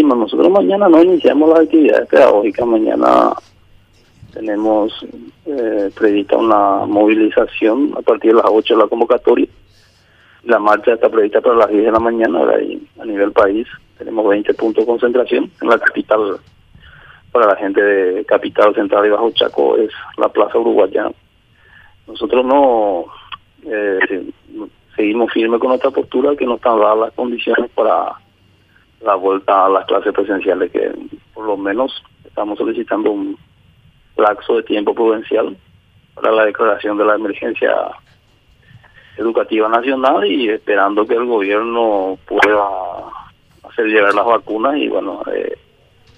Nosotros mañana no iniciamos las actividades pedagógicas. Mañana tenemos eh, prevista una movilización a partir de las 8 de la convocatoria. La marcha está prevista para las 10 de la mañana y a nivel país. Tenemos 20 puntos de concentración en la capital. Para la gente de Capital Central y Bajo Chaco es la Plaza Uruguaya. Nosotros no eh, seguimos firmes con nuestra postura que no están dadas las condiciones para la vuelta a las clases presenciales, que por lo menos estamos solicitando un lapso de tiempo prudencial para la declaración de la emergencia educativa nacional y esperando que el gobierno pueda hacer llegar las vacunas y bueno, eh,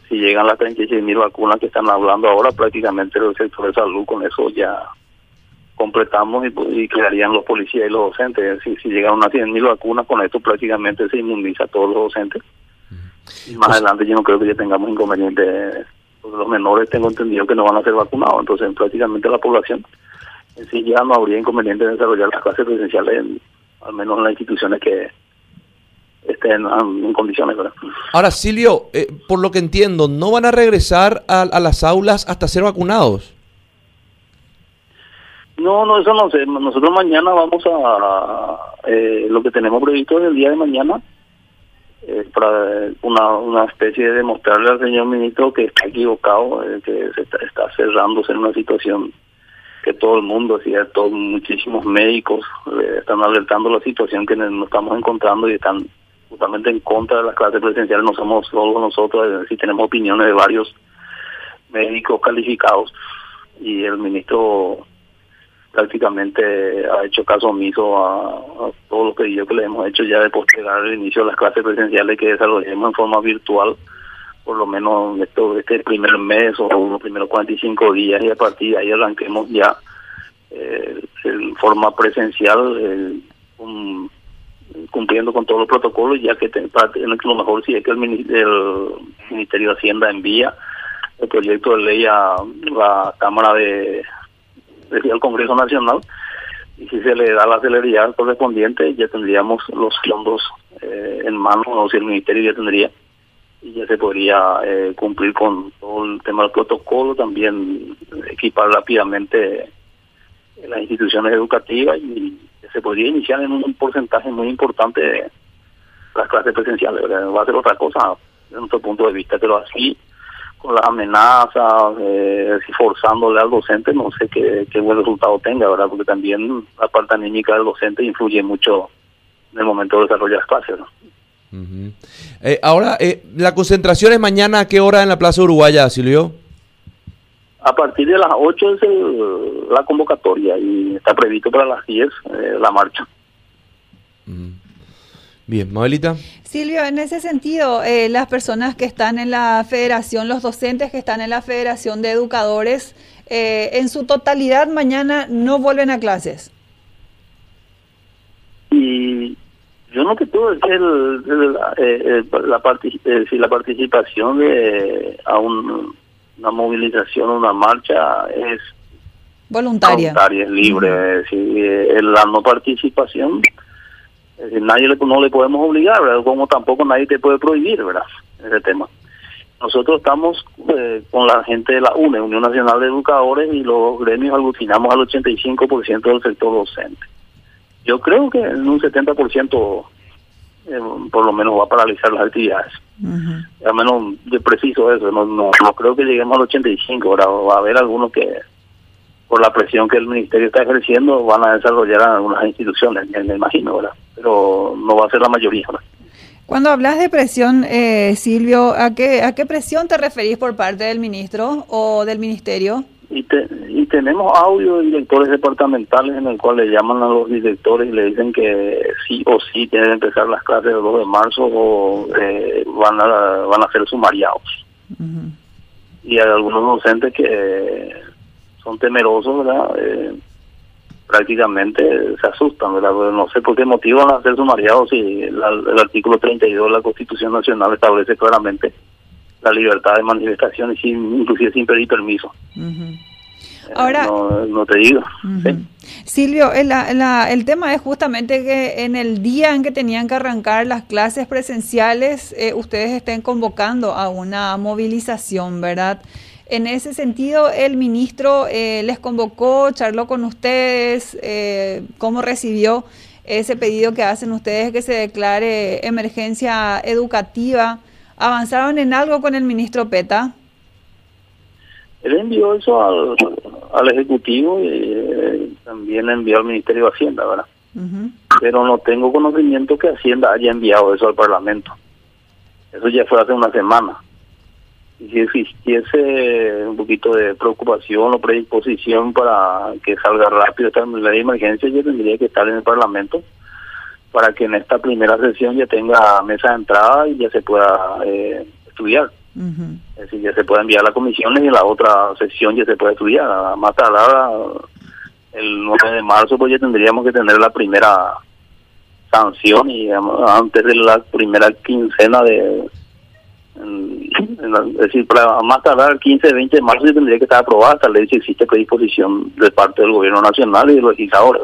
si llegan las 36 mil vacunas que están hablando ahora, prácticamente el sector de salud con eso ya completamos y, y quedarían los policías y los docentes. Si, si llegan unas 100 mil vacunas, con esto prácticamente se inmuniza a todos los docentes. Y más adelante yo no creo que ya tengamos inconvenientes. Los menores tengo entendido que no van a ser vacunados, entonces prácticamente la población en sí ya no habría inconveniente en desarrollar las clases presenciales, al menos en las instituciones que estén en, condiciones. Ahora, Silvio, eh, por lo que entiendo, ¿no van a regresar a, a las aulas hasta ser vacunados? No, no, eso no sé. Nosotros mañana vamos a... Eh, lo que tenemos previsto en el día de mañana eh, para una, una especie de demostrarle al señor ministro que está equivocado, eh, que se está, está, cerrándose en una situación que todo el mundo, todos muchísimos médicos están alertando la situación que nos estamos encontrando y están justamente en contra de las clases presenciales. No somos solo nosotros, si tenemos opiniones de varios médicos calificados y el ministro prácticamente ha hecho caso omiso a, todos los pedidos que le hemos hecho ya de postergar el inicio de las clases presenciales que desarrollemos en forma virtual, por lo menos esto, este primer mes o los primeros 45 días y a partir de ahí arranquemos ya eh, en forma presencial, eh, cumpliendo con todos los protocolos, ya que te, lo mejor si es que el, Ministerio de Hacienda envía el proyecto de ley a la Cámara de decía el Congreso Nacional, y si se le da la celeridad correspondiente, ya tendríamos los fondos eh, en mano, o si el Ministerio ya tendría, y ya se podría eh, cumplir con todo el tema del protocolo, también equipar rápidamente las instituciones educativas y se podría iniciar en un porcentaje muy importante las clases presenciales. Va a ser otra cosa desde nuestro punto de vista, pero así con las amenazas, eh, forzándole al docente, no sé qué, qué, buen resultado tenga, ¿verdad? Porque también la parte anímica del docente influye mucho en el momento de desarrollar las clases, ¿no? eh, ahora, eh, ¿la concentración es mañana a qué hora en la Plaza Uruguaya, Silvio? A partir de las 8 es el, la convocatoria y está previsto para las 10 eh, la marcha. Bien, Mabelita. Silvio, en ese sentido, eh, las personas que están en la federación, los docentes que están en la federación de educadores, eh, en su totalidad mañana no vuelven a clases. Y yo no te puedo decir el, el, eh, la, si la participación de a un, una movilización, una marcha es voluntaria, voluntaria es libre. Si, la no participación nadie le, no le podemos obligar, Como tampoco nadie te puede prohibir, ¿verdad? Ese tema. Nosotros estamos eh, con la gente de la UNE, Unión Nacional de Educadores, y los gremios aglutinamos al 85% del sector docente. Yo creo que en un 70% eh, por lo menos va a paralizar las actividades. Al menos de preciso eso, no, no, creo que lleguemos al 85%, ahora va a haber algunos que por la presión que el ministerio está ejerciendo van a desarrollar algunas instituciones, me imagino, ¿verdad? pero no va a ser la mayoría. Cuando hablas de presión, eh, Silvio, ¿a qué, ¿a qué presión te referís por parte del ministro o del ministerio? Y, y tenemos audio de directores departamentales en el cual le llaman a los directores y le dicen que sí o sí tienen que empezar las clases el 2 de marzo o eh, van, a, van a ser sumariados. Y hay algunos docentes que son temerosos, ¿verdad? Eh, prácticamente se asustan, ¿verdad? no sé por qué motivo van a ser sumariados si el artículo 32 de la Constitución Nacional establece claramente la libertad de manifestación y sin, inclusive sin pedir permiso. Ahora, no, te digo. Silvio, el, el, tema es justamente que en el día en que tenían que arrancar las clases presenciales, eh, ustedes estén convocando a una movilización, ¿verdad? En ese sentido, el ministro eh, les convocó, charló con ustedes, eh, cómo recibió ese pedido que hacen ustedes que se declare emergencia educativa. ¿Avanzaron en algo con el ministro Peta? Él envió eso al, al Ejecutivo y eh, también envió al Ministerio de Hacienda, ¿verdad? Pero no tengo conocimiento que Hacienda haya enviado eso al Parlamento. Eso ya fue hace una semana. Si existiese un poquito de preocupación o predisposición para que salga rápido esta ley de emergencia, yo tendría que estar en el Parlamento para que en esta primera sesión ya tenga mesa de entrada y ya se pueda eh, estudiar. Es decir, ya se puede enviar a las comisiones y en la otra sesión ya se puede estudiar. Más tarde, el 9 de marzo, pues ya tendríamos que tener la primera sanción y antes de la primera quincena de... es decir, para más tardar el 15, 20 de marzo tendría que estar aprobada esta ley si existe predisposición de parte del gobierno nacional y de los legisladores.